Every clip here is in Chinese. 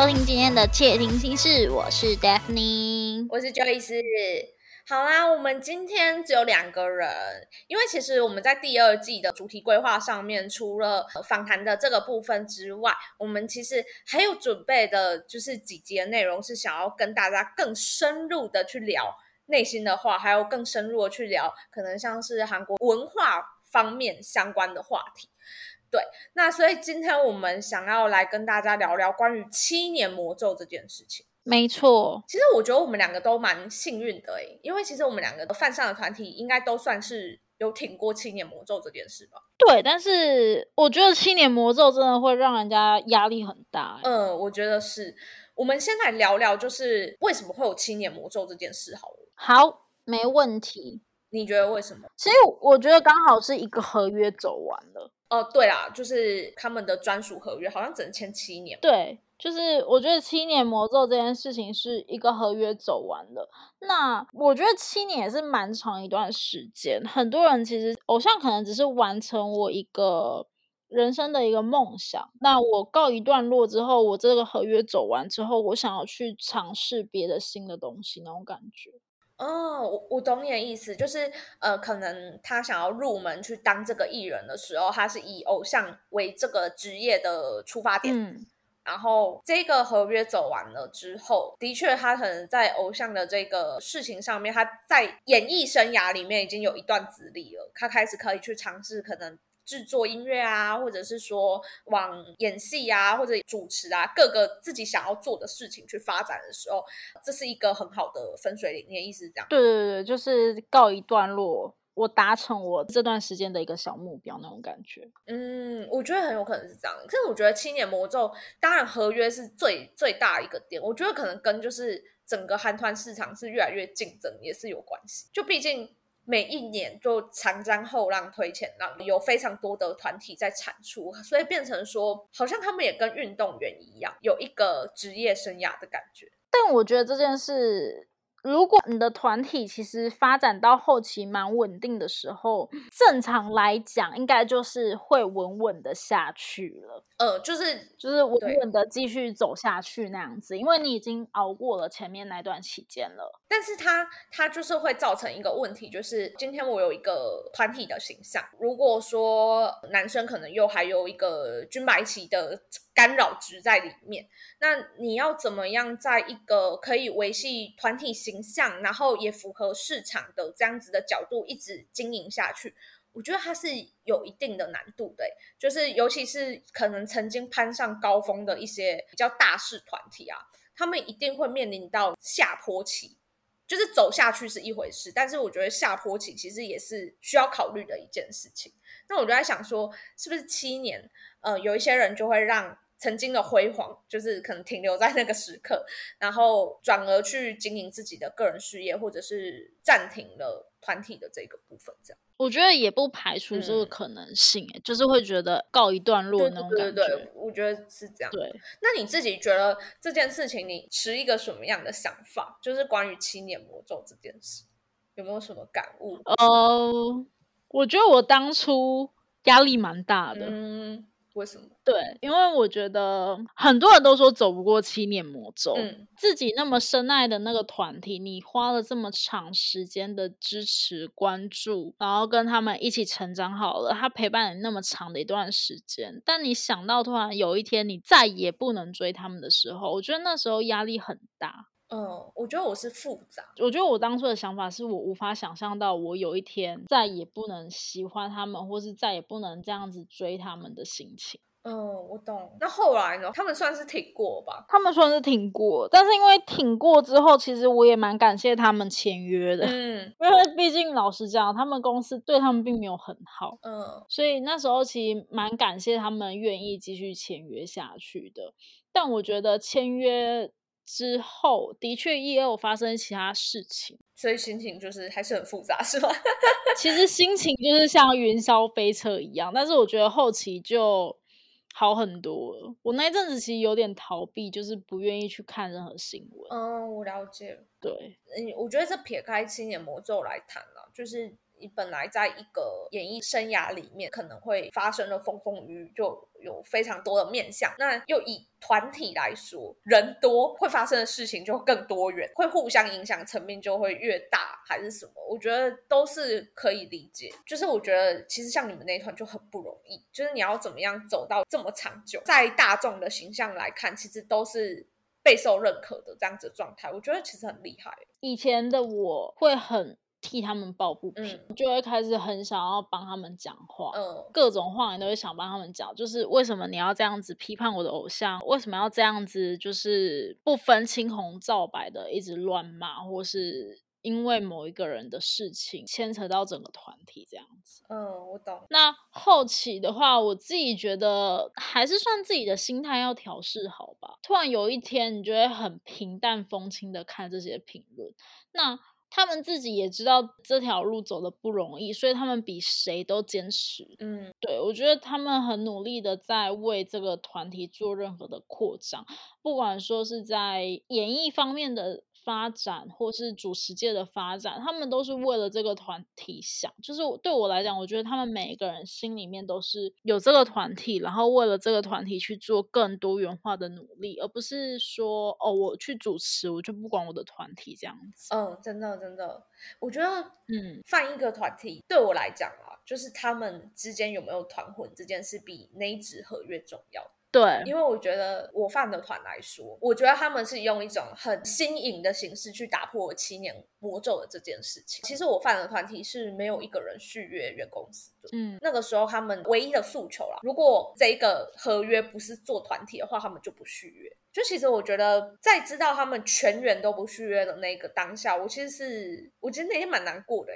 收听今天的《窃听心事》，我是 Daphne，我是 Joyce。好啦，我们今天只有两个人，因为其实我们在第二季的主题规划上面，除了访谈的这个部分之外，我们其实还有准备的，就是几集的内容是想要跟大家更深入的去聊内心的话，还有更深入的去聊可能像是韩国文化方面相关的话题。对，那所以今天我们想要来跟大家聊聊关于七年魔咒这件事情。没错，其实我觉得我们两个都蛮幸运的诶，因为其实我们两个的犯上的团体应该都算是有挺过七年魔咒这件事吧。对，但是我觉得七年魔咒真的会让人家压力很大。嗯，我觉得是。我们先来聊聊，就是为什么会有七年魔咒这件事好了。好，没问题。你觉得为什么？其实我觉得刚好是一个合约走完了。哦，对啦，就是他们的专属合约好像只能签七年。对。就是我觉得七年魔咒这件事情是一个合约走完了，那我觉得七年也是蛮长一段时间。很多人其实偶像可能只是完成我一个人生的一个梦想，那我告一段落之后，我这个合约走完之后，我想要去尝试别的新的东西那种感觉。哦，我我懂你的意思，就是呃，可能他想要入门去当这个艺人的时候，他是以偶像为这个职业的出发点。嗯然后这个合约走完了之后，的确，他可能在偶像的这个事情上面，他在演艺生涯里面已经有一段资历了。他开始可以去尝试可能制作音乐啊，或者是说往演戏啊，或者主持啊，各个自己想要做的事情去发展的时候，这是一个很好的分水岭。你的意思是这样？对对对，就是告一段落。我达成我这段时间的一个小目标，那种感觉。嗯，我觉得很有可能是这样。可是我觉得七年魔咒，当然合约是最最大一个点。我觉得可能跟就是整个韩团市场是越来越竞争也是有关系。就毕竟每一年就长江后浪推前浪，有非常多的团体在产出，所以变成说好像他们也跟运动员一样，有一个职业生涯的感觉。但我觉得这件事。如果你的团体其实发展到后期蛮稳定的时候，正常来讲应该就是会稳稳的下去了。呃，就是就是稳稳的继续走下去那样子，因为你已经熬过了前面那段期间了。但是它它就是会造成一个问题，就是今天我有一个团体的形象，如果说男生可能又还有一个军白旗的干扰值在里面，那你要怎么样在一个可以维系团体形形象，然后也符合市场的这样子的角度一直经营下去？我觉得它是有一定的难度的，就是尤其是可能曾经攀上高峰的一些比较大势团体啊，他们一定会面临到下坡期，就是走下去是一回事，但是我觉得下坡期其实也是需要考虑的一件事情。那我就在想说，是不是七年，呃，有一些人就会让曾经的辉煌，就是可能停留在那个时刻，然后转而去经营自己的个人事业，或者是暂停了团体的这个部分，这样。我觉得也不排除这个可能性，哎，就是会觉得告一段落那种感觉。对对对，我觉得是这样。对，那你自己觉得这件事情，你持一个什么样的想法？就是关于七年魔咒这件事，有没有什么感悟？呃，我觉得我当初压力蛮大的。嗯。为什么？对，因为我觉得很多人都说走不过七年魔咒。嗯，自己那么深爱的那个团体，你花了这么长时间的支持、关注，然后跟他们一起成长好了，他陪伴你那么长的一段时间，但你想到突然有一天你再也不能追他们的时候，我觉得那时候压力很大。嗯，我觉得我是复杂。我觉得我当初的想法是我无法想象到我有一天再也不能喜欢他们，或是再也不能这样子追他们的心情。嗯，我懂。那后来呢？他们算是挺过吧？他们算是挺过，但是因为挺过之后，其实我也蛮感谢他们签约的。嗯，因为毕竟老实讲，他们公司对他们并没有很好。嗯，所以那时候其实蛮感谢他们愿意继续签约下去的。但我觉得签约。之后的确也有发生其他事情，所以心情就是还是很复杂，是吗？其实心情就是像云霄飞车一样，但是我觉得后期就好很多了。我那一阵子其实有点逃避，就是不愿意去看任何新闻。嗯，我了解。对，嗯，我觉得这撇开青年魔咒来谈了，就是你本来在一个演艺生涯里面可能会发生的风风雨雨就有非常多的面向，那又以团体来说，人多会发生的事情就更多元，会互相影响层面就会越大，还是什么？我觉得都是可以理解。就是我觉得其实像你们那一团就很不容易，就是你要怎么样走到这么长久，在大众的形象来看，其实都是备受认可的这样子的状态，我觉得其实很厉害。以前的我会很。替他们抱不平，就会开始很想要帮他们讲话，嗯，各种话你都会想帮他们讲。就是为什么你要这样子批判我的偶像？为什么要这样子？就是不分青红皂白的一直乱骂，或是因为某一个人的事情牵扯到整个团体这样子。嗯，我懂。那后期的话，我自己觉得还是算自己的心态要调试好吧。突然有一天，你就会很平淡风轻的看这些评论，那。他们自己也知道这条路走的不容易，所以他们比谁都坚持。嗯，对我觉得他们很努力的在为这个团体做任何的扩张，不管说是在演艺方面的。发展或是主持界的发展，他们都是为了这个团体想。就是对我来讲，我觉得他们每一个人心里面都是有这个团体，然后为了这个团体去做更多元化的努力，而不是说哦，我去主持，我就不管我的团体这样子。嗯，真的真的，我觉得，嗯，放一个团体对我来讲啊，就是他们之间有没有团魂这件事，比那一纸合约重要。对，因为我觉得我饭的团来说，我觉得他们是用一种很新颖的形式去打破七年魔咒的这件事情。其实我饭的团体是没有一个人续约原公司的，嗯，那个时候他们唯一的诉求啦，如果这一个合约不是做团体的话，他们就不续约。就其实我觉得，在知道他们全员都不续约的那个当下，我其实是我觉得那天蛮难过的。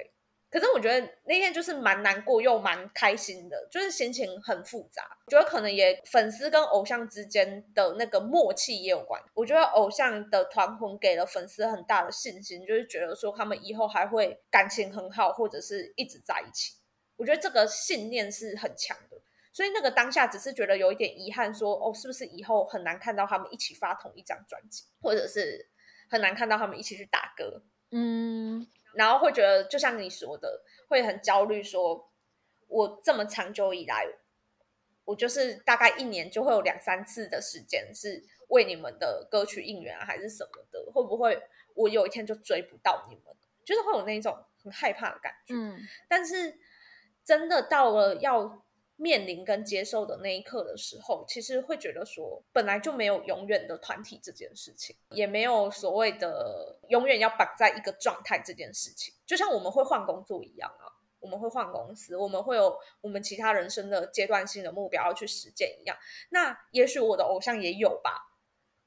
可是我觉得那天就是蛮难过又蛮开心的，就是心情很复杂。我觉得可能也粉丝跟偶像之间的那个默契也有关。我觉得偶像的团魂给了粉丝很大的信心，就是觉得说他们以后还会感情很好，或者是一直在一起。我觉得这个信念是很强的。所以那个当下只是觉得有一点遗憾，说哦，是不是以后很难看到他们一起发同一张专辑，或者是很难看到他们一起去打歌？嗯。然后会觉得，就像你说的，会很焦虑。说，我这么长久以来，我就是大概一年就会有两三次的时间是为你们的歌曲应援啊，还是什么的，会不会我有一天就追不到你们？就是会有那种很害怕的感觉。嗯，但是真的到了要。面临跟接受的那一刻的时候，其实会觉得说，本来就没有永远的团体这件事情，也没有所谓的永远要绑在一个状态这件事情。就像我们会换工作一样啊，我们会换公司，我们会有我们其他人生的阶段性的目标要去实践一样。那也许我的偶像也有吧？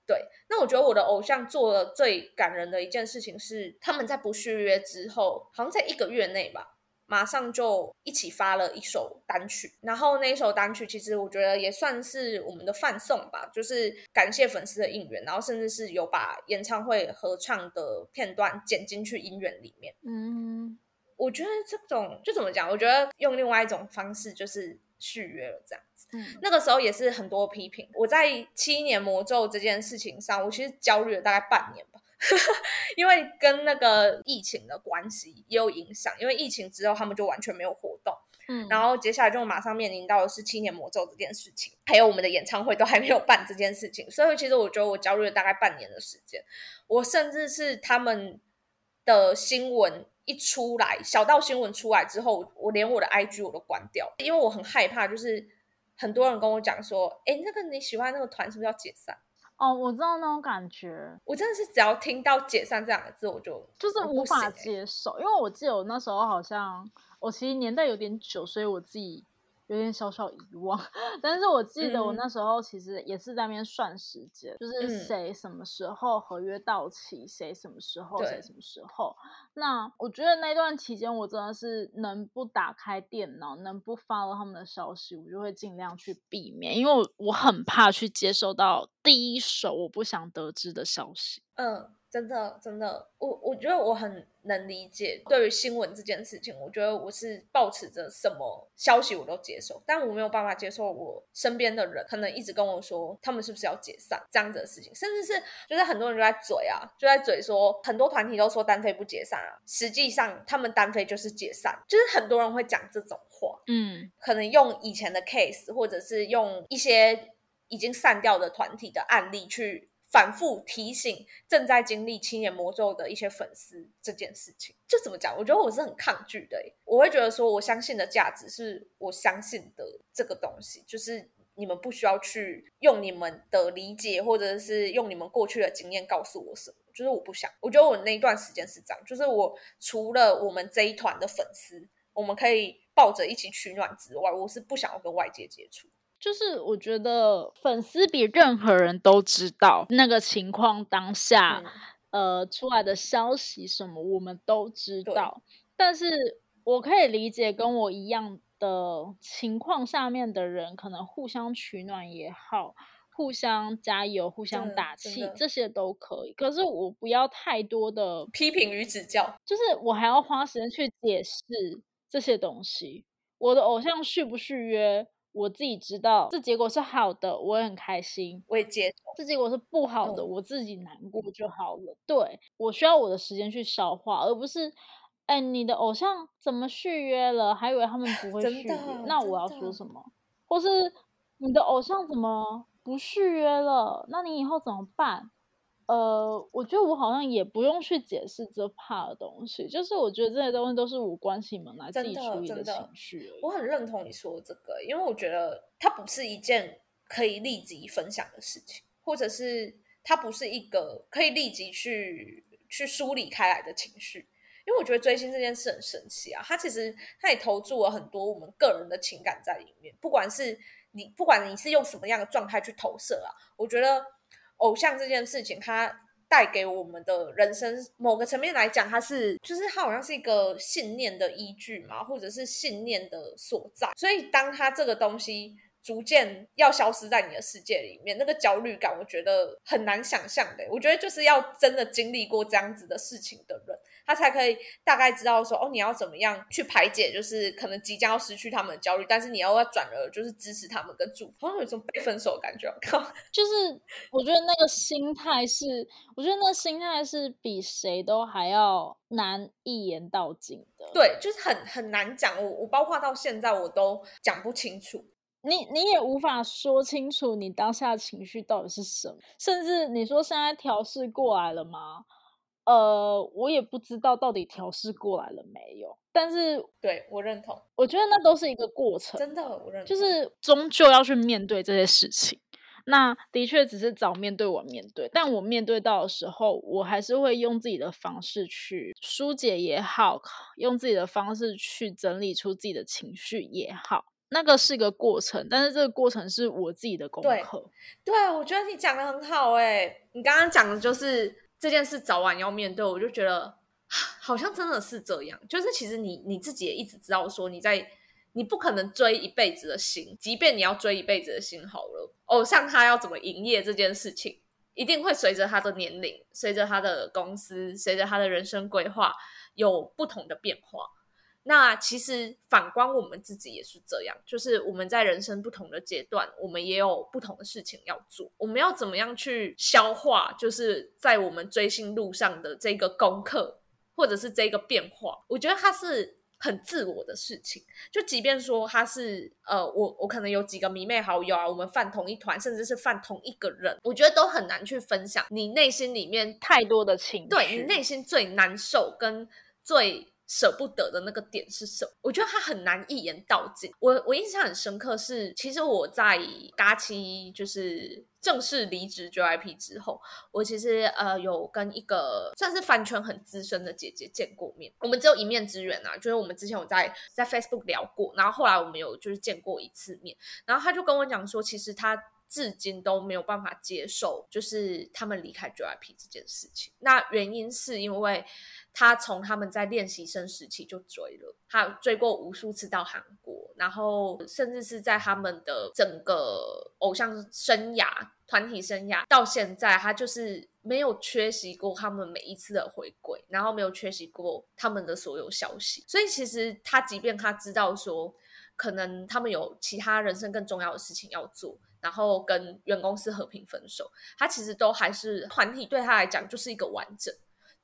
对，那我觉得我的偶像做了最感人的一件事情是，他们在不续约之后，好像在一个月内吧。马上就一起发了一首单曲，然后那一首单曲其实我觉得也算是我们的饭送吧，就是感谢粉丝的应援，然后甚至是有把演唱会合唱的片段剪进去音乐里面。嗯，我觉得这种就怎么讲？我觉得用另外一种方式就是续约了这样子。嗯，那个时候也是很多批评。我在七年魔咒这件事情上，我其实焦虑了大概半年吧。因为跟那个疫情的关系也有影响，因为疫情之后他们就完全没有活动，嗯，然后接下来就马上面临到的是七年魔咒这件事情，还有我们的演唱会都还没有办这件事情，所以其实我觉得我焦虑了大概半年的时间，我甚至是他们的新闻一出来，小道新闻出来之后，我连我的 IG 我都关掉，因为我很害怕，就是很多人跟我讲说，哎，那个你喜欢那个团是不是要解散？哦，我知道那种感觉。我真的是只要听到“解散”这两个字，我就就是无法接受，因为我记得我那时候好像，我其实年代有点久，所以我自己。有点小小遗忘，但是我记得我那时候其实也是在那边算时间，就是谁什么时候合约到期，谁什么时候，谁什么时候。那我觉得那段期间，我真的是能不打开电脑，能不发了他们的消息，我就会尽量去避免，因为我我很怕去接收到第一手我不想得知的消息。嗯，真的，真的，我我觉得我很能理解。对于新闻这件事情，我觉得我是保持着什么消息我都接受，但我没有办法接受我身边的人可能一直跟我说他们是不是要解散这样子的事情，甚至是就是很多人就在嘴啊，就在嘴说很多团体都说单飞不解散啊，实际上他们单飞就是解散，就是很多人会讲这种话，嗯，可能用以前的 case，或者是用一些已经散掉的团体的案例去。反复提醒正在经历七年魔咒的一些粉丝这件事情，就怎么讲？我觉得我是很抗拒的。我会觉得说，我相信的价值是我相信的这个东西，就是你们不需要去用你们的理解，或者是用你们过去的经验告诉我什么。就是我不想，我觉得我那一段时间是这样，就是我除了我们这一团的粉丝，我们可以抱着一起取暖之外，我是不想要跟外界接触。就是我觉得粉丝比任何人都知道那个情况当下，呃，出来的消息什么我们都知道。但是我可以理解跟我一样的情况下面的人，可能互相取暖也好，互相加油、互相打气，这些都可以。可是我不要太多的批评与指教，就是我还要花时间去解释这些东西。我的偶像续不续约？我自己知道，这结果是好的，我也很开心，我也接受。这结果是不好的，我自己难过就好了。对我需要我的时间去消化，而不是，哎，你的偶像怎么续约了，还以为他们不会续约，那我要说什么？或是你的偶像怎么不续约了，那你以后怎么办？呃，我觉得我好像也不用去解释这怕的东西，就是我觉得这些东西都是我关起门来自己处理的情绪。我很认同你说这个，因为我觉得它不是一件可以立即分享的事情，或者是它不是一个可以立即去去梳理开来的情绪。因为我觉得追星这件事很神奇啊，它其实它也投注了很多我们个人的情感在里面，不管是你不管你是用什么样的状态去投射啊，我觉得。偶像这件事情，它带给我们的人生某个层面来讲，它是就是它好像是一个信念的依据嘛，或者是信念的所在。所以，当它这个东西逐渐要消失在你的世界里面，那个焦虑感，我觉得很难想象的。我觉得就是要真的经历过这样子的事情的人。他才可以大概知道说哦，你要怎么样去排解，就是可能即将要失去他们的焦虑，但是你要要转而就是支持他们跟祝福，好像有一种被分手的感觉。靠，就是我觉得那个心态是，我觉得那心态是比谁都还要难一言道尽的。对，就是很很难讲。我我包括到现在我都讲不清楚，你你也无法说清楚你当下情绪到底是什么，甚至你说现在调试过来了吗？呃，我也不知道到底调试过来了没有，但是对我认同，我觉得那都是一个过程，真的，我认同，就是终究要去面对这些事情。那的确只是早面对晚面对，但我面对到的时候，我还是会用自己的方式去疏解也好，用自己的方式去整理出自己的情绪也好，那个是一个过程，但是这个过程是我自己的功课。对，我觉得你讲的很好，哎，你刚刚讲的就是。这件事早晚要面对，我就觉得好像真的是这样。就是其实你你自己也一直知道，说你在你不可能追一辈子的心，即便你要追一辈子的心好了，偶像他要怎么营业这件事情，一定会随着他的年龄、随着他的公司、随着他的人生规划有不同的变化。那其实反观我们自己也是这样，就是我们在人生不同的阶段，我们也有不同的事情要做。我们要怎么样去消化，就是在我们追星路上的这个功课，或者是这个变化？我觉得它是很自我的事情。就即便说他是呃，我我可能有几个迷妹好友啊，我们犯同一团，甚至是犯同一个人，我觉得都很难去分享你内心里面太多的情绪，对你内心最难受跟最。舍不得的那个点是什么？我觉得他很难一言道尽。我我印象很深刻是，其实我在嘎七就是正式离职 JYP 之后，我其实呃有跟一个算是饭圈很资深的姐姐见过面。我们只有一面之缘啊，就是我们之前有在在 Facebook 聊过，然后后来我们有就是见过一次面，然后他就跟我讲说，其实他至今都没有办法接受，就是他们离开 JYP 这件事情。那原因是因为。他从他们在练习生时期就追了，他追过无数次到韩国，然后甚至是在他们的整个偶像生涯、团体生涯到现在，他就是。没有缺席过他们每一次的回归，然后没有缺席过他们的所有消息。所以其实他即便他知道说，可能他们有其他人生更重要的事情要做，然后跟原公司和平分手，他其实都还是团体对他来讲就是一个完整。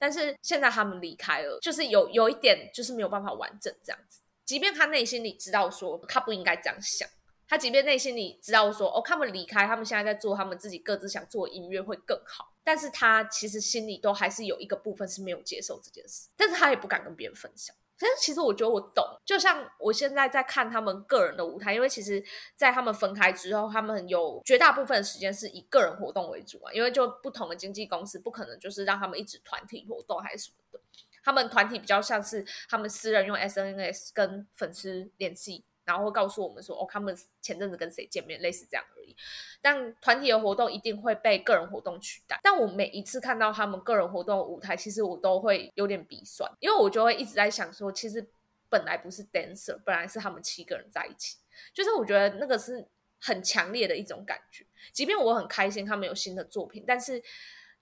但是现在他们离开了，就是有有一点就是没有办法完整这样子。即便他内心里知道说他不应该这样想。他即便内心里知道说，哦，他们离开，他们现在在做他们自己各自想做的音乐会更好，但是他其实心里都还是有一个部分是没有接受这件事，但是他也不敢跟别人分享。但是其实我觉得我懂，就像我现在在看他们个人的舞台，因为其实，在他们分开之后，他们有绝大部分的时间是以个人活动为主啊，因为就不同的经纪公司不可能就是让他们一直团体活动还是什么的，他们团体比较像是他们私人用 SNS 跟粉丝联系。然后会告诉我们说，哦，他们前阵子跟谁见面，类似这样而已。但团体的活动一定会被个人活动取代。但我每一次看到他们个人活动舞台，其实我都会有点鼻酸，因为我就会一直在想说，其实本来不是 dancer，本来是他们七个人在一起。就是我觉得那个是很强烈的一种感觉。即便我很开心他们有新的作品，但是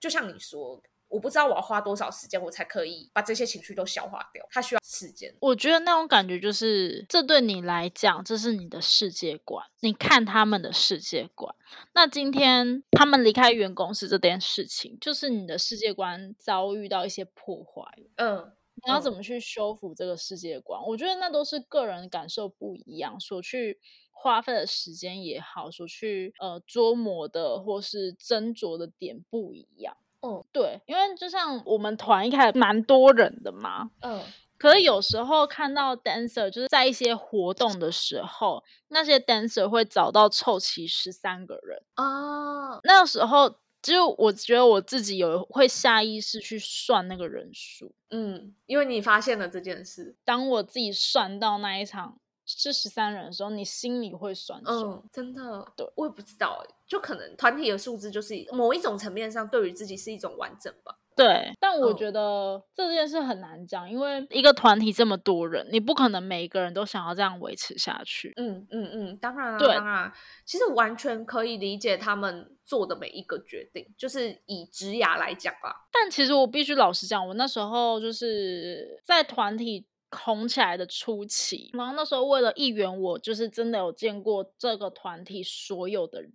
就像你说。我不知道我要花多少时间，我才可以把这些情绪都消化掉。它需要时间。我觉得那种感觉就是，这对你来讲，这是你的世界观。你看他们的世界观，那今天他们离开原公司这件事情，就是你的世界观遭遇到一些破坏。嗯，你要怎么去修复这个世界观？我觉得那都是个人感受不一样，所去花费的时间也好，所去呃琢磨的或是斟酌的点不一样。嗯，对，因为就像我们团一开始蛮多人的嘛，嗯，可是有时候看到 dancer 就是在一些活动的时候，那些 dancer 会找到凑齐十三个人哦，那个时候就我觉得我自己有会下意识去算那个人数，嗯，因为你发现了这件事，当我自己算到那一场。是十三人的时候，你心里会酸酸。嗯，真的，对我也不知道，就可能团体的数字就是某一种层面上对于自己是一种完整吧。对，但我觉得这件事很难讲，因为一个团体这么多人，你不可能每一个人都想要这样维持下去。嗯嗯嗯，当然，当然，其实完全可以理解他们做的每一个决定，就是以职涯来讲吧。但其实我必须老实讲，我那时候就是在团体。红起来的初期，然后那时候为了议员，我就是真的有见过这个团体所有的人，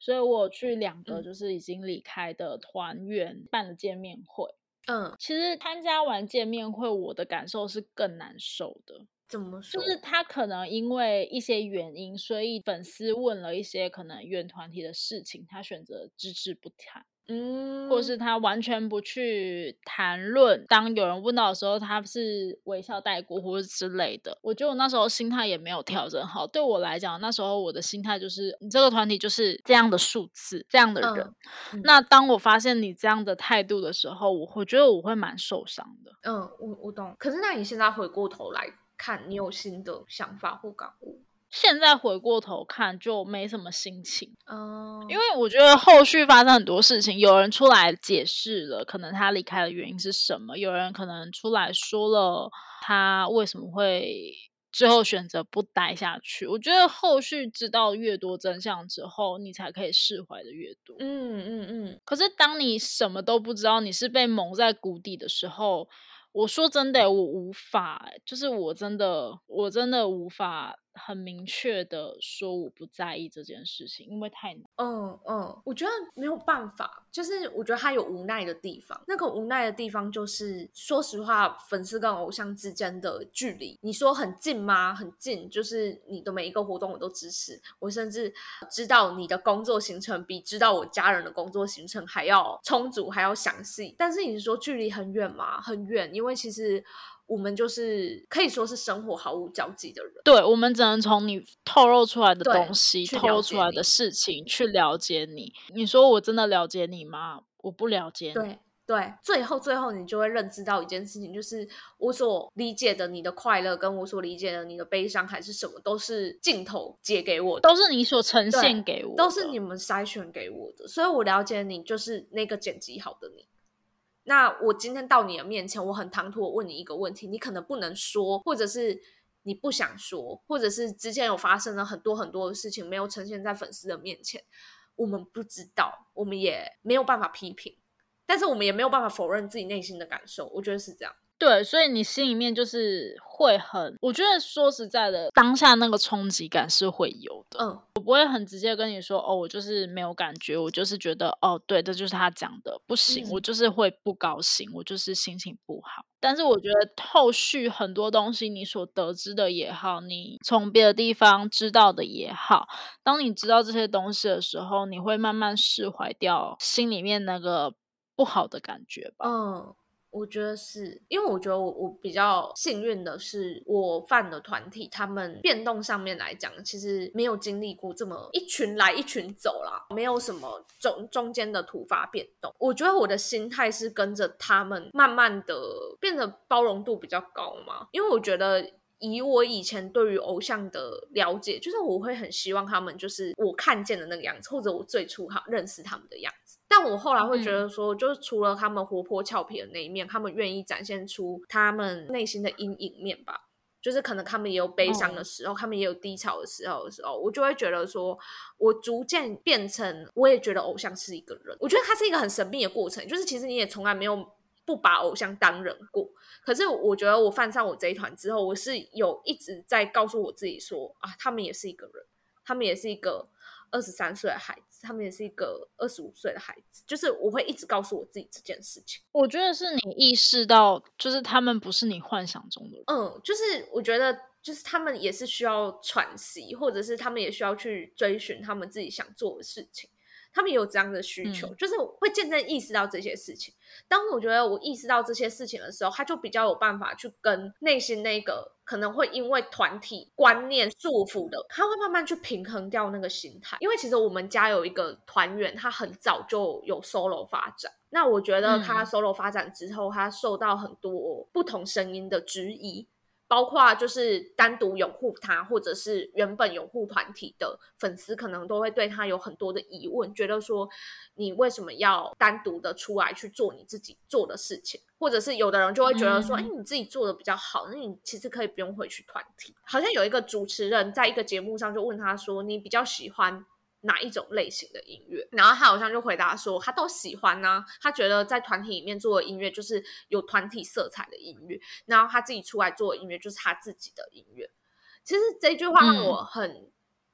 所以我去两个就是已经离开的团员办了见面会。嗯，其实参加完见面会，我的感受是更难受的。怎么说？就是他可能因为一些原因，所以粉丝问了一些可能原团体的事情，他选择置之不谈。嗯，或是他完全不去谈论。当有人问到的时候，他是微笑带过，或者之类的。我觉得我那时候心态也没有调整好。对我来讲，那时候我的心态就是，你这个团体就是这样的数字，这样的人。那当我发现你这样的态度的时候，我我觉得我会蛮受伤的。嗯，我我懂。可是那你现在回过头来看，你有新的想法或感悟？现在回过头看就没什么心情哦，因为我觉得后续发生很多事情，有人出来解释了，可能他离开的原因是什么，有人可能出来说了他为什么会最后选择不待下去。我觉得后续知道越多真相之后，你才可以释怀的越多。嗯嗯嗯。可是当你什么都不知道，你是被蒙在鼓底的时候，我说真的，我无法，就是我真的，我真的无法。很明确的说我不在意这件事情，因为太。嗯嗯，我觉得没有办法，就是我觉得他有无奈的地方。那个无奈的地方就是，说实话，粉丝跟偶像之间的距离，你说很近吗？很近，就是你的每一个活动我都支持，我甚至知道你的工作行程比知道我家人的工作行程还要充足，还要详细。但是你说距离很远吗？很远，因为其实。我们就是可以说是生活毫无交集的人，对，我们只能从你透露出来的东西、透露出来的事情去了解你。你说我真的了解你吗？我不了解。对对，最后最后你就会认知到一件事情，就是我所理解的你的快乐，跟我所理解的你的悲伤，还是什么，都是镜头截给我的，都是你所呈现给我，都是你们筛选给我的。所以我了解你，就是那个剪辑好的你。那我今天到你的面前，我很唐突，我问你一个问题，你可能不能说，或者是你不想说，或者是之前有发生了很多很多的事情没有呈现在粉丝的面前，我们不知道，我们也没有办法批评。但是我们也没有办法否认自己内心的感受，我觉得是这样。对，所以你心里面就是会很，我觉得说实在的，当下那个冲击感是会有的。嗯，我不会很直接跟你说，哦，我就是没有感觉，我就是觉得，哦，对，这就是他讲的，不行，我就是会不高兴，我就是心情不好。但是我觉得后续很多东西，你所得知的也好，你从别的地方知道的也好，当你知道这些东西的时候，你会慢慢释怀掉心里面那个不好的感觉吧。嗯。我觉得是因为我觉得我我比较幸运的是，我犯的团体他们变动上面来讲，其实没有经历过这么一群来一群走啦，没有什么中中间的突发变动。我觉得我的心态是跟着他们慢慢的变得包容度比较高嘛，因为我觉得以我以前对于偶像的了解，就是我会很希望他们就是我看见的那个样子，或者我最初哈认识他们的样。但我后来会觉得说，就是除了他们活泼俏皮的那一面，他们愿意展现出他们内心的阴影面吧。就是可能他们也有悲伤的时候，他们也有低潮的时候的时候，我就会觉得说，我逐渐变成，我也觉得偶像是一个人。我觉得他是一个很神秘的过程，就是其实你也从来没有不把偶像当人过。可是我觉得我犯上我这一团之后，我是有一直在告诉我自己说，啊，他们也是一个人，他们也是一个。二十三岁的孩子，他们也是一个二十五岁的孩子，就是我会一直告诉我自己这件事情。我觉得是你意识到，就是他们不是你幻想中的人。嗯，就是我觉得，就是他们也是需要喘息，或者是他们也需要去追寻他们自己想做的事情。他们也有这样的需求，就是会渐渐意识到这些事情。当我觉得我意识到这些事情的时候，他就比较有办法去跟内心那个可能会因为团体观念束缚的，他会慢慢去平衡掉那个心态。因为其实我们家有一个团员，他很早就有 solo 发展。那我觉得他 solo 发展之后，他受到很多不同声音的质疑。包括就是单独拥护他，或者是原本拥护团体的粉丝，可能都会对他有很多的疑问，觉得说你为什么要单独的出来去做你自己做的事情，或者是有的人就会觉得说，哎，你自己做的比较好，那你其实可以不用回去团体。好像有一个主持人在一个节目上就问他说，你比较喜欢？哪一种类型的音乐？然后他好像就回答说，他都喜欢呢。他觉得在团体里面做的音乐就是有团体色彩的音乐，然后他自己出来做的音乐就是他自己的音乐。其实这句话让我很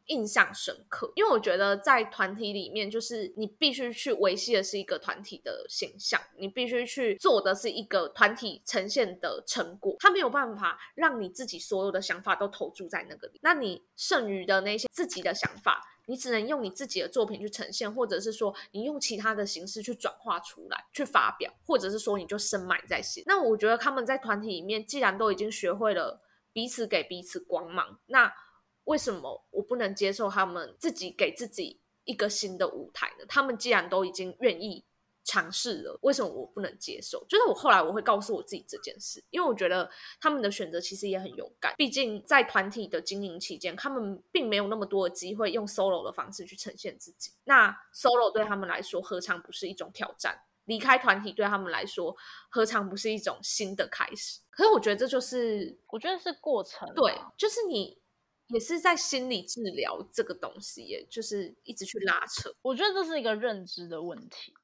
印象深刻，因为我觉得在团体里面，就是你必须去维系的是一个团体的形象，你必须去做的是一个团体呈现的成果。他没有办法让你自己所有的想法都投注在那个里，那你剩余的那些自己的想法。你只能用你自己的作品去呈现，或者是说你用其他的形式去转化出来去发表，或者是说你就深埋在心。那我觉得他们在团体里面，既然都已经学会了彼此给彼此光芒，那为什么我不能接受他们自己给自己一个新的舞台呢？他们既然都已经愿意。尝试了，为什么我不能接受？就是我后来我会告诉我自己这件事，因为我觉得他们的选择其实也很勇敢。毕竟在团体的经营期间，他们并没有那么多的机会用 solo 的方式去呈现自己。那 solo 对他们来说，何尝不是一种挑战？离开团体对他们来说，何尝不是一种新的开始？可是我觉得这就是，我觉得是过程。对，就是你也是在心理治疗这个东西，也就是一直去拉扯。我觉得这是一个认知的问题。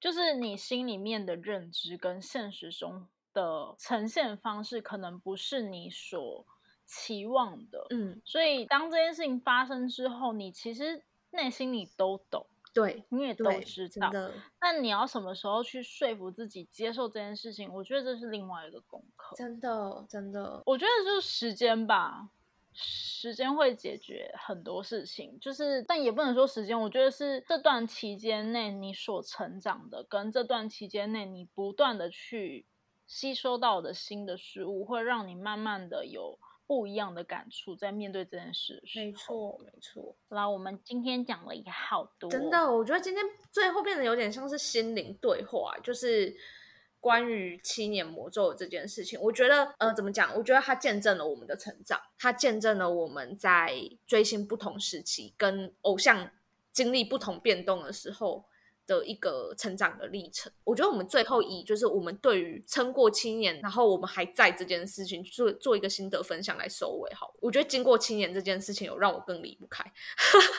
就是你心里面的认知跟现实中的呈现方式，可能不是你所期望的。嗯，所以当这件事情发生之后，你其实内心里都懂，对，你也都知道。那你要什么时候去说服自己接受这件事情？我觉得这是另外一个功课。真的，真的，我觉得就是时间吧。时间会解决很多事情，就是，但也不能说时间。我觉得是这段期间内你所成长的，跟这段期间内你不断的去吸收到的新的事物，会让你慢慢的有不一样的感触，在面对这件事。没错，没错。那我们今天讲了也好多，真的，我觉得今天最后变得有点像是心灵对话，就是。关于七年魔咒这件事情，我觉得，呃，怎么讲？我觉得它见证了我们的成长，它见证了我们在追星不同时期跟偶像经历不同变动的时候，的一个成长的历程。我觉得我们最后以就是我们对于撑过七年，然后我们还在这件事情做做一个心得分享来收尾。好，我觉得经过七年这件事情，有让我更离不开。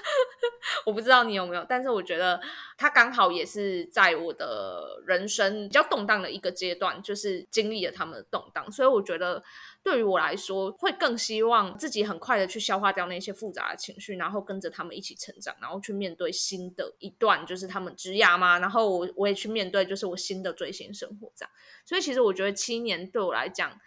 我不知道你有没有，但是我觉得他刚好也是在我的人生比较动荡的一个阶段，就是经历了他们的动荡，所以我觉得。对于我来说，会更希望自己很快的去消化掉那些复杂的情绪，然后跟着他们一起成长，然后去面对新的一段，就是他们职涯嘛。然后我我也去面对，就是我新的追星生活这样。所以其实我觉得七年对我来讲，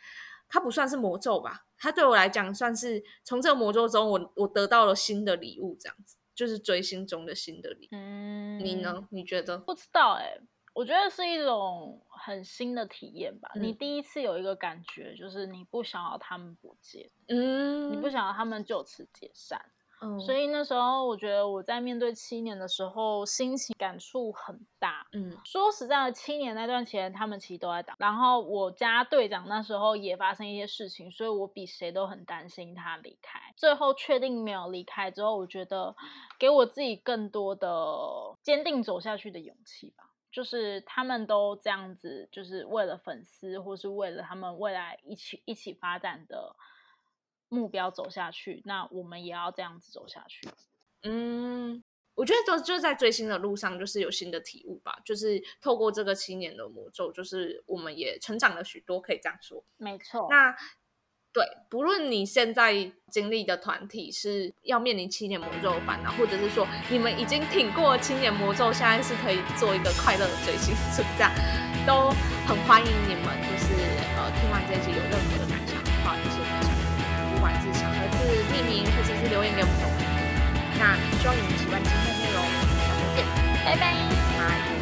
它不算是魔咒吧，它对我来讲算是从这个魔咒中，我我得到了新的礼物，这样子就是追星中的新的礼物。嗯，你呢？你觉得？不知道哎。我觉得是一种很新的体验吧。你第一次有一个感觉，就是你不想要他们不见，嗯，你不想要他们就此解散。嗯，所以那时候我觉得我在面对七年的时候，心情感触很大。嗯，说实在的，七年那段期间，他们其实都在打。然后我家队长那时候也发生一些事情，所以我比谁都很担心他离开。最后确定没有离开之后，我觉得给我自己更多的坚定走下去的勇气吧。就是他们都这样子，就是为了粉丝，或是为了他们未来一起一起发展的目标走下去，那我们也要这样子走下去。嗯，我觉得就就是在追星的路上，就是有新的体悟吧。就是透过这个七年的魔咒，就是我们也成长了许多，可以这样说。没错。那。对，不论你现在经历的团体是要面临七年魔咒烦恼，或者是说你们已经挺过七年魔咒，现在是可以做一个快乐的追星族，这样都很欢迎你们。就是呃，听完这一集有任何的感想的话，就是分享不管是小盒子匿名，或者是留言给我们都可以。那希望你们喜欢今天的内容，下周见，拜拜。